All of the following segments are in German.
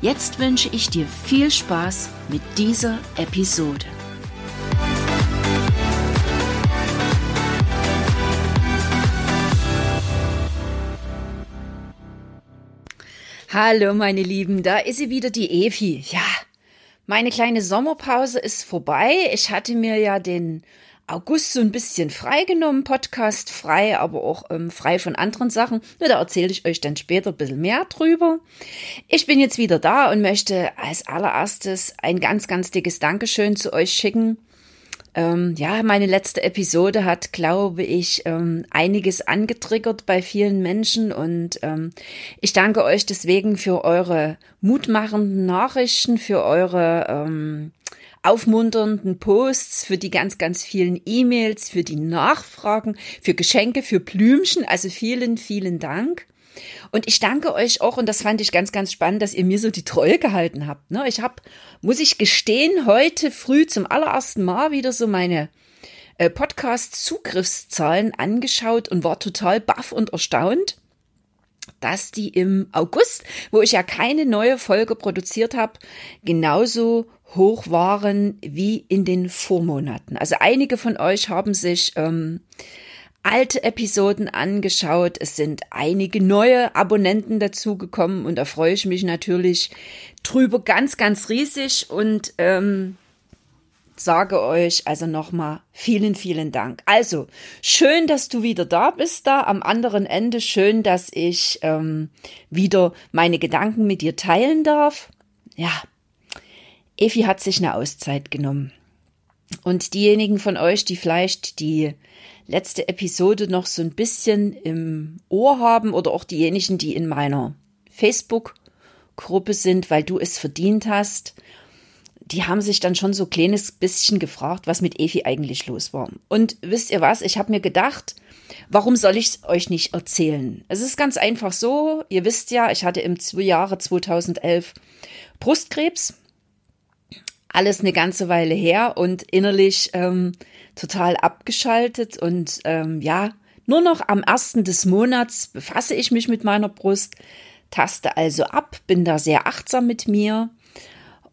Jetzt wünsche ich dir viel Spaß mit dieser Episode. Hallo meine Lieben, da ist sie wieder, die Evi. Ja, meine kleine Sommerpause ist vorbei. Ich hatte mir ja den August so ein bisschen freigenommen, Podcast frei, aber auch ähm, frei von anderen Sachen. Nur da erzähle ich euch dann später ein bisschen mehr drüber. Ich bin jetzt wieder da und möchte als allererstes ein ganz, ganz dickes Dankeschön zu euch schicken. Ähm, ja, meine letzte Episode hat, glaube ich, ähm, einiges angetriggert bei vielen Menschen und ähm, ich danke euch deswegen für eure mutmachenden Nachrichten, für eure ähm, aufmunternden Posts, für die ganz, ganz vielen E-Mails, für die Nachfragen, für Geschenke, für Blümchen. Also vielen, vielen Dank. Und ich danke euch auch, und das fand ich ganz, ganz spannend, dass ihr mir so die Treue gehalten habt. Ne? Ich habe, muss ich gestehen, heute früh zum allerersten Mal wieder so meine äh, Podcast-Zugriffszahlen angeschaut und war total baff und erstaunt, dass die im August, wo ich ja keine neue Folge produziert habe, genauso hoch waren wie in den Vormonaten. Also einige von euch haben sich ähm, alte Episoden angeschaut. Es sind einige neue Abonnenten dazugekommen und da freue ich mich natürlich drüber ganz, ganz riesig und ähm, sage euch also nochmal vielen, vielen Dank. Also schön, dass du wieder da bist, da am anderen Ende. Schön, dass ich ähm, wieder meine Gedanken mit dir teilen darf. Ja, Evi hat sich eine Auszeit genommen. Und diejenigen von euch, die vielleicht die letzte Episode noch so ein bisschen im Ohr haben oder auch diejenigen, die in meiner Facebook-Gruppe sind, weil du es verdient hast, die haben sich dann schon so ein kleines bisschen gefragt, was mit Evi eigentlich los war. Und wisst ihr was? Ich habe mir gedacht, warum soll ich es euch nicht erzählen? Es ist ganz einfach so, ihr wisst ja, ich hatte im Jahre 2011 Brustkrebs alles eine ganze Weile her und innerlich ähm, total abgeschaltet und ähm, ja, nur noch am ersten des Monats befasse ich mich mit meiner Brust, taste also ab, bin da sehr achtsam mit mir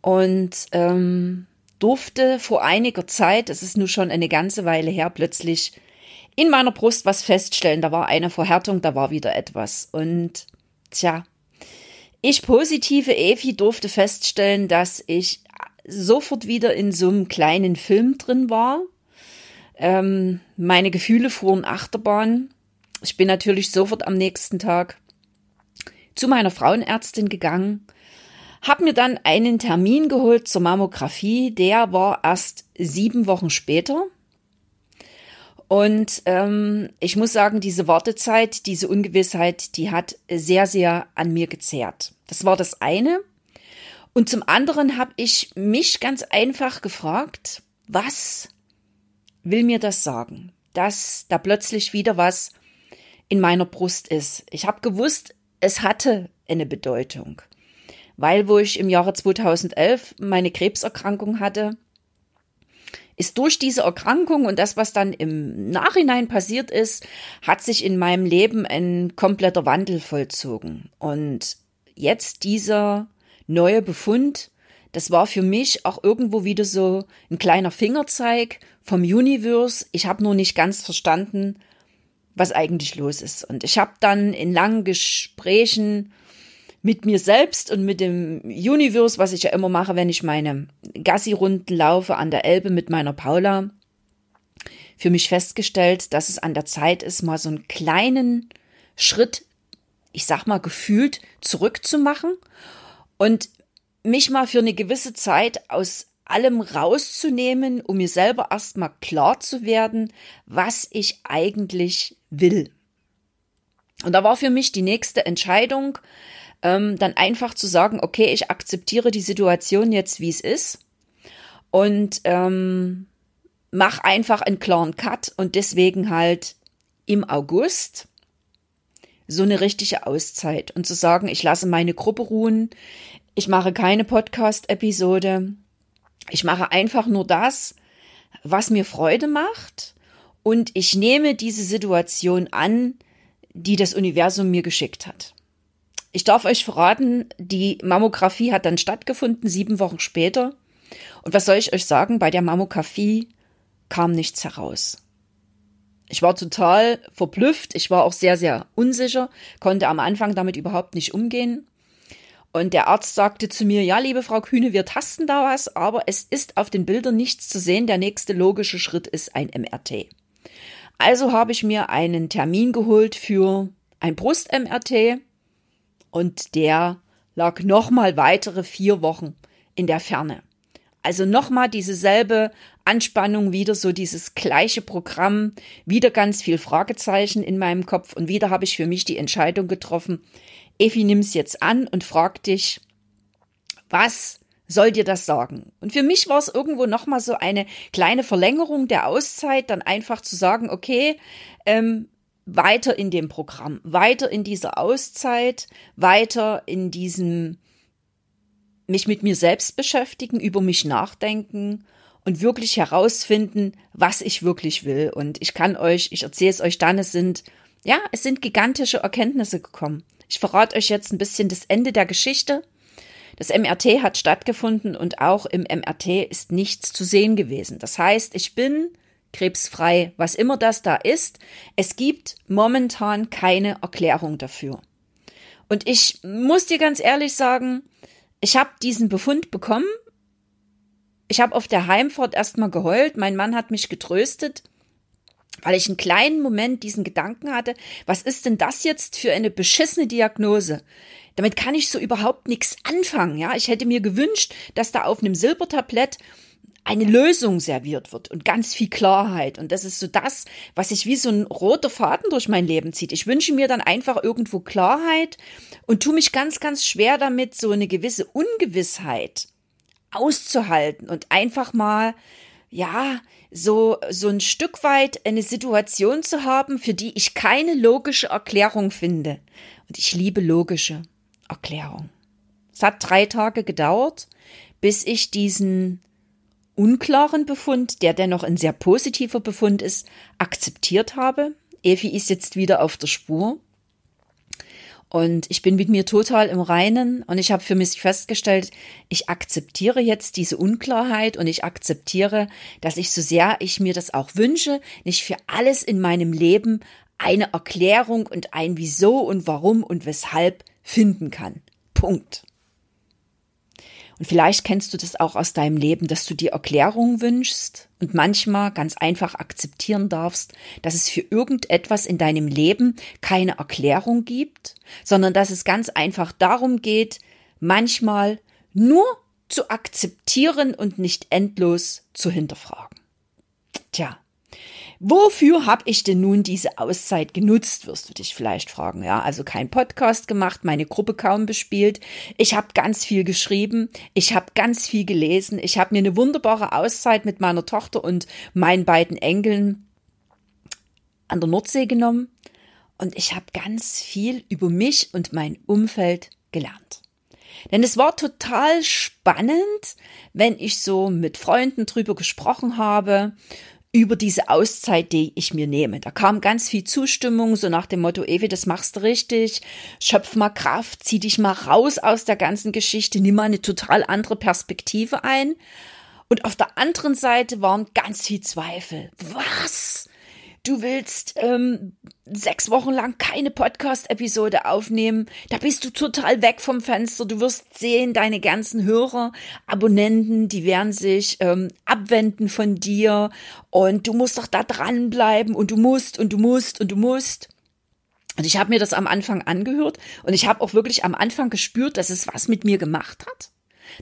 und ähm, durfte vor einiger Zeit, es ist nur schon eine ganze Weile her, plötzlich in meiner Brust was feststellen. Da war eine Verhärtung, da war wieder etwas. Und tja, ich positive Evi durfte feststellen, dass ich sofort wieder in so einem kleinen Film drin war. Ähm, meine Gefühle fuhren Achterbahn. Ich bin natürlich sofort am nächsten Tag zu meiner Frauenärztin gegangen, habe mir dann einen Termin geholt zur Mammographie. Der war erst sieben Wochen später. Und ähm, ich muss sagen, diese Wartezeit, diese Ungewissheit, die hat sehr, sehr an mir gezehrt. Das war das eine. Und zum anderen habe ich mich ganz einfach gefragt, was will mir das sagen, dass da plötzlich wieder was in meiner Brust ist. Ich habe gewusst, es hatte eine Bedeutung, weil wo ich im Jahre 2011 meine Krebserkrankung hatte, ist durch diese Erkrankung und das, was dann im Nachhinein passiert ist, hat sich in meinem Leben ein kompletter Wandel vollzogen. Und jetzt dieser neue Befund, das war für mich auch irgendwo wieder so ein kleiner Fingerzeig vom Universe. Ich habe nur nicht ganz verstanden, was eigentlich los ist. Und ich habe dann in langen Gesprächen mit mir selbst und mit dem Universe, was ich ja immer mache, wenn ich meine Gassi-Runden laufe an der Elbe mit meiner Paula, für mich festgestellt, dass es an der Zeit ist, mal so einen kleinen Schritt, ich sag mal gefühlt, zurückzumachen und mich mal für eine gewisse Zeit aus allem rauszunehmen, um mir selber erstmal klar zu werden, was ich eigentlich will. Und da war für mich die nächste Entscheidung, ähm, dann einfach zu sagen, okay, ich akzeptiere die Situation jetzt, wie es ist und ähm, mach einfach einen klaren Cut und deswegen halt im August so eine richtige Auszeit und zu sagen, ich lasse meine Gruppe ruhen, ich mache keine Podcast-Episode, ich mache einfach nur das, was mir Freude macht und ich nehme diese Situation an, die das Universum mir geschickt hat. Ich darf euch verraten, die Mammographie hat dann stattgefunden, sieben Wochen später. Und was soll ich euch sagen? Bei der Mammographie kam nichts heraus. Ich war total verblüfft. Ich war auch sehr, sehr unsicher, konnte am Anfang damit überhaupt nicht umgehen. Und der Arzt sagte zu mir, ja, liebe Frau Kühne, wir tasten da was, aber es ist auf den Bildern nichts zu sehen. Der nächste logische Schritt ist ein MRT. Also habe ich mir einen Termin geholt für ein Brust-MRT und der lag nochmal weitere vier Wochen in der Ferne. Also nochmal dieselbe Anspannung, wieder so dieses gleiche Programm, wieder ganz viel Fragezeichen in meinem Kopf und wieder habe ich für mich die Entscheidung getroffen, Effi, nimm's jetzt an und frag dich, was soll dir das sagen? Und für mich war es irgendwo nochmal so eine kleine Verlängerung der Auszeit, dann einfach zu sagen, okay, ähm, weiter in dem Programm, weiter in dieser Auszeit, weiter in diesem mich mit mir selbst beschäftigen, über mich nachdenken und wirklich herausfinden, was ich wirklich will. Und ich kann euch, ich erzähle es euch dann, es sind, ja, es sind gigantische Erkenntnisse gekommen. Ich verrate euch jetzt ein bisschen das Ende der Geschichte. Das MRT hat stattgefunden und auch im MRT ist nichts zu sehen gewesen. Das heißt, ich bin krebsfrei, was immer das da ist. Es gibt momentan keine Erklärung dafür. Und ich muss dir ganz ehrlich sagen, ich habe diesen Befund bekommen. Ich habe auf der Heimfahrt erstmal geheult. Mein Mann hat mich getröstet weil ich einen kleinen Moment diesen Gedanken hatte, was ist denn das jetzt für eine beschissene Diagnose? Damit kann ich so überhaupt nichts anfangen, ja? Ich hätte mir gewünscht, dass da auf einem Silbertablett eine Lösung serviert wird und ganz viel Klarheit. Und das ist so das, was sich wie so ein roter Faden durch mein Leben zieht. Ich wünsche mir dann einfach irgendwo Klarheit und tue mich ganz, ganz schwer damit, so eine gewisse Ungewissheit auszuhalten und einfach mal, ja, so, so ein Stück weit eine Situation zu haben, für die ich keine logische Erklärung finde. Und ich liebe logische Erklärung. Es hat drei Tage gedauert, bis ich diesen unklaren Befund, der dennoch ein sehr positiver Befund ist, akzeptiert habe. Evi ist jetzt wieder auf der Spur. Und ich bin mit mir total im Reinen und ich habe für mich festgestellt, ich akzeptiere jetzt diese Unklarheit und ich akzeptiere, dass ich so sehr ich mir das auch wünsche, nicht für alles in meinem Leben eine Erklärung und ein Wieso und Warum und Weshalb finden kann. Punkt. Und vielleicht kennst du das auch aus deinem Leben, dass du dir Erklärungen wünschst und manchmal ganz einfach akzeptieren darfst, dass es für irgendetwas in deinem Leben keine Erklärung gibt, sondern dass es ganz einfach darum geht, manchmal nur zu akzeptieren und nicht endlos zu hinterfragen. Tja, Wofür habe ich denn nun diese Auszeit genutzt, wirst du dich vielleicht fragen. Ja, also kein Podcast gemacht, meine Gruppe kaum bespielt. Ich habe ganz viel geschrieben, ich habe ganz viel gelesen, ich habe mir eine wunderbare Auszeit mit meiner Tochter und meinen beiden Enkeln an der Nordsee genommen und ich habe ganz viel über mich und mein Umfeld gelernt. Denn es war total spannend, wenn ich so mit Freunden drüber gesprochen habe über diese Auszeit, die ich mir nehme. Da kam ganz viel Zustimmung, so nach dem Motto, Evi, das machst du richtig, schöpf mal Kraft, zieh dich mal raus aus der ganzen Geschichte, nimm mal eine total andere Perspektive ein. Und auf der anderen Seite waren ganz viel Zweifel. Was? Du willst ähm, sechs Wochen lang keine Podcast-Episode aufnehmen, da bist du total weg vom Fenster. Du wirst sehen, deine ganzen Hörer, Abonnenten, die werden sich ähm, abwenden von dir und du musst doch da dranbleiben und du musst und du musst und du musst. Und ich habe mir das am Anfang angehört und ich habe auch wirklich am Anfang gespürt, dass es was mit mir gemacht hat.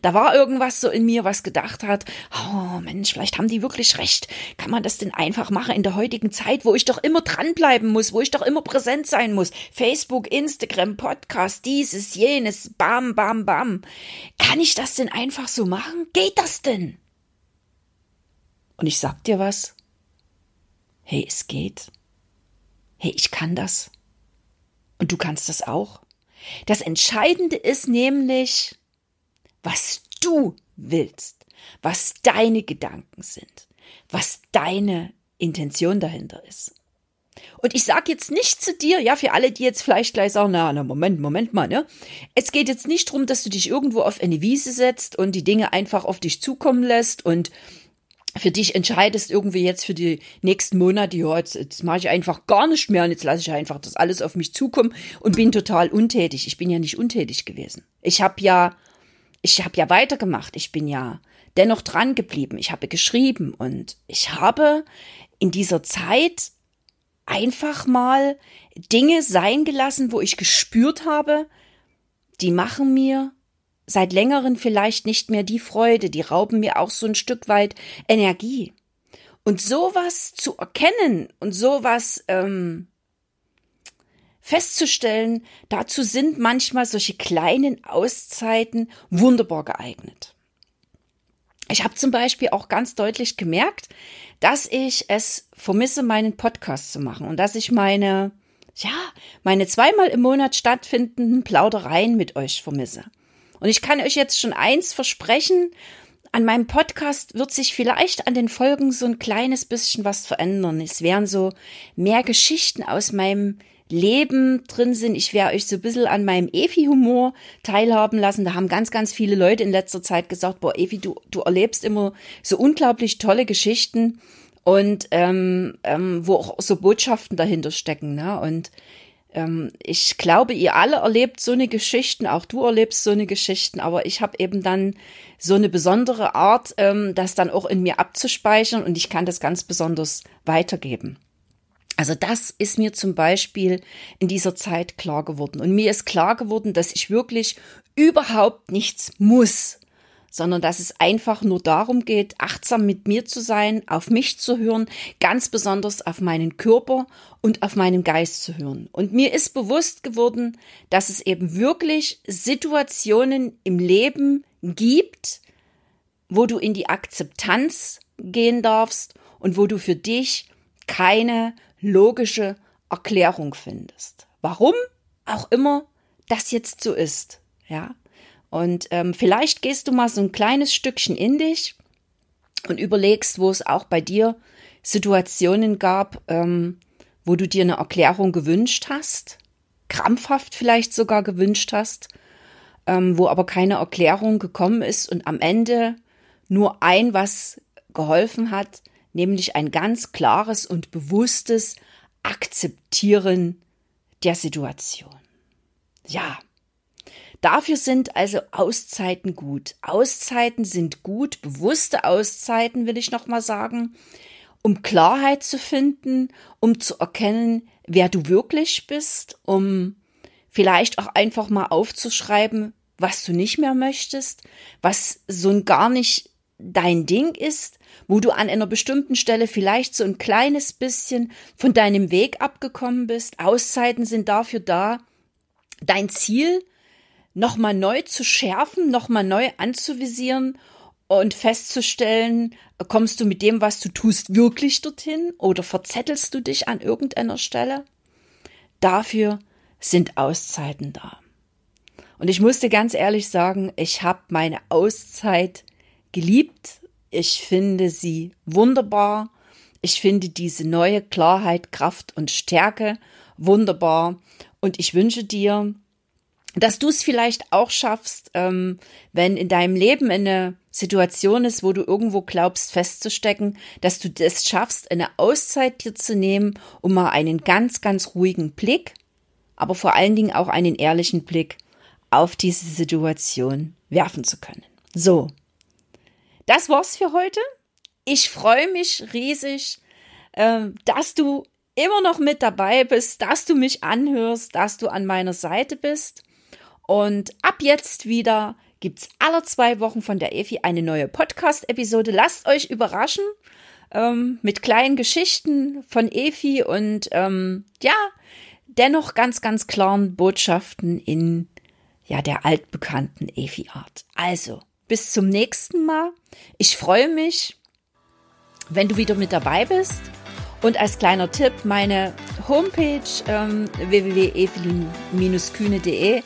Da war irgendwas so in mir, was gedacht hat, oh Mensch, vielleicht haben die wirklich recht. Kann man das denn einfach machen in der heutigen Zeit, wo ich doch immer dranbleiben muss, wo ich doch immer präsent sein muss? Facebook, Instagram, Podcast, dieses, jenes, bam, bam, bam. Kann ich das denn einfach so machen? Geht das denn? Und ich sag dir was. Hey, es geht. Hey, ich kann das. Und du kannst das auch. Das Entscheidende ist nämlich, was du willst, was deine Gedanken sind, was deine Intention dahinter ist. Und ich sage jetzt nicht zu dir, ja, für alle, die jetzt vielleicht gleich sagen, na, na, Moment, Moment mal, ne? Es geht jetzt nicht darum, dass du dich irgendwo auf eine Wiese setzt und die Dinge einfach auf dich zukommen lässt und für dich entscheidest irgendwie jetzt für die nächsten Monate, ja, jetzt, jetzt mache ich einfach gar nicht mehr und jetzt lasse ich einfach das alles auf mich zukommen und bin total untätig. Ich bin ja nicht untätig gewesen. Ich habe ja, ich habe ja weitergemacht. Ich bin ja dennoch dran geblieben. Ich habe geschrieben und ich habe in dieser Zeit einfach mal Dinge sein gelassen, wo ich gespürt habe, die machen mir seit längerem vielleicht nicht mehr die Freude, die rauben mir auch so ein Stück weit Energie. Und sowas zu erkennen und sowas ähm, festzustellen, dazu sind manchmal solche kleinen Auszeiten wunderbar geeignet. Ich habe zum Beispiel auch ganz deutlich gemerkt, dass ich es vermisse, meinen Podcast zu machen und dass ich meine, ja, meine zweimal im Monat stattfindenden Plaudereien mit euch vermisse. Und ich kann euch jetzt schon eins versprechen, an meinem Podcast wird sich vielleicht an den Folgen so ein kleines bisschen was verändern. Es werden so mehr Geschichten aus meinem Leben drin sind. Ich werde euch so ein bisschen an meinem Efi-Humor teilhaben lassen. Da haben ganz, ganz viele Leute in letzter Zeit gesagt, boah, Efi, du, du erlebst immer so unglaublich tolle Geschichten und ähm, ähm, wo auch so Botschaften dahinter stecken. Ne? Und ähm, ich glaube, ihr alle erlebt so eine Geschichten, auch du erlebst so eine Geschichten, aber ich habe eben dann so eine besondere Art, ähm, das dann auch in mir abzuspeichern und ich kann das ganz besonders weitergeben. Also das ist mir zum Beispiel in dieser Zeit klar geworden. Und mir ist klar geworden, dass ich wirklich überhaupt nichts muss sondern dass es einfach nur darum geht, achtsam mit mir zu sein, auf mich zu hören, ganz besonders auf meinen Körper und auf meinen Geist zu hören. Und mir ist bewusst geworden, dass es eben wirklich Situationen im Leben gibt, wo du in die Akzeptanz gehen darfst und wo du für dich keine logische Erklärung findest. Warum auch immer das jetzt so ist, ja. Und ähm, vielleicht gehst du mal so ein kleines Stückchen in dich und überlegst, wo es auch bei dir Situationen gab, ähm, wo du dir eine Erklärung gewünscht hast, krampfhaft vielleicht sogar gewünscht hast, ähm, wo aber keine Erklärung gekommen ist und am Ende nur ein was geholfen hat, nämlich ein ganz klares und bewusstes Akzeptieren der Situation. Ja, Dafür sind also Auszeiten gut. Auszeiten sind gut, bewusste Auszeiten, will ich nochmal sagen, um Klarheit zu finden, um zu erkennen, wer du wirklich bist, um vielleicht auch einfach mal aufzuschreiben, was du nicht mehr möchtest, was so ein gar nicht dein Ding ist, wo du an einer bestimmten Stelle vielleicht so ein kleines bisschen von deinem Weg abgekommen bist. Auszeiten sind dafür da, dein Ziel nochmal neu zu schärfen, nochmal neu anzuvisieren und festzustellen, kommst du mit dem, was du tust, wirklich dorthin oder verzettelst du dich an irgendeiner Stelle? Dafür sind Auszeiten da. Und ich musste ganz ehrlich sagen, ich habe meine Auszeit geliebt. Ich finde sie wunderbar. Ich finde diese neue Klarheit, Kraft und Stärke wunderbar. Und ich wünsche dir, dass du es vielleicht auch schaffst, ähm, wenn in deinem Leben eine Situation ist, wo du irgendwo glaubst festzustecken, dass du das schaffst, eine Auszeit dir zu nehmen, um mal einen ganz, ganz ruhigen Blick, aber vor allen Dingen auch einen ehrlichen Blick auf diese Situation werfen zu können. So, das war's für heute. Ich freue mich riesig, äh, dass du immer noch mit dabei bist, dass du mich anhörst, dass du an meiner Seite bist. Und ab jetzt wieder gibt es alle zwei Wochen von der Efi eine neue Podcast-Episode. Lasst euch überraschen ähm, mit kleinen Geschichten von Efi und ähm, ja, dennoch ganz, ganz klaren Botschaften in ja, der altbekannten Efi-Art. Also, bis zum nächsten Mal. Ich freue mich, wenn du wieder mit dabei bist. Und als kleiner Tipp, meine Homepage ähm, www.evelyn-kühne.de.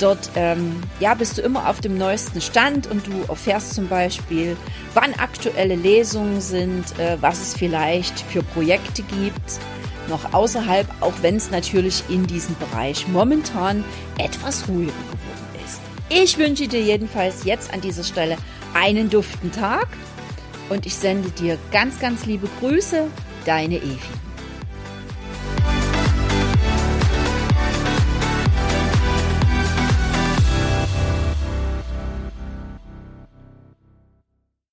Dort ähm, ja, bist du immer auf dem neuesten Stand und du erfährst zum Beispiel, wann aktuelle Lesungen sind, äh, was es vielleicht für Projekte gibt, noch außerhalb, auch wenn es natürlich in diesem Bereich momentan etwas ruhiger geworden. Ich wünsche dir jedenfalls jetzt an dieser Stelle einen duften Tag und ich sende dir ganz, ganz liebe Grüße deine Evi.